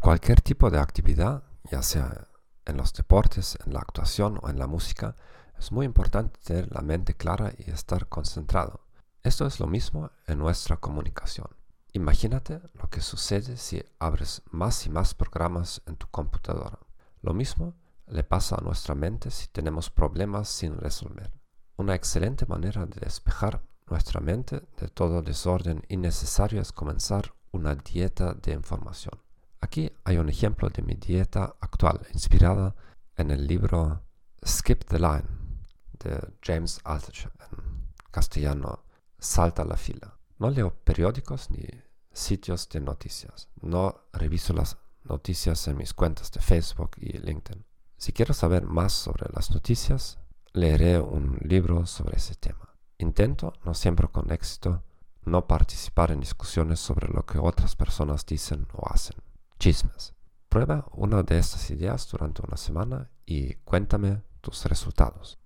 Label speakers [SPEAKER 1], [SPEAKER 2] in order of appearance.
[SPEAKER 1] cualquier tipo de actividad, ya sea en los deportes, en la actuación o en la música, es muy importante tener la mente clara y estar concentrado. Esto es lo mismo en nuestra comunicación. Imagínate lo que sucede si abres más y más programas en tu computadora. Lo mismo le pasa a nuestra mente si tenemos problemas sin resolver. Una excelente manera de despejar nuestra mente de todo desorden innecesario es comenzar una dieta de información. Aquí hay un ejemplo de mi dieta actual, inspirada en el libro Skip the Line de James Altucher, en castellano Salta la fila. No leo periódicos ni sitios de noticias. No reviso las noticias en mis cuentas de Facebook y LinkedIn. Si quiero saber más sobre las noticias, leeré un libro sobre ese tema. Intento, no siempre con éxito, no participar en discusiones sobre lo que otras personas dicen o hacen. Chismes. Prueba una de estas ideas durante una semana y cuéntame tus resultados.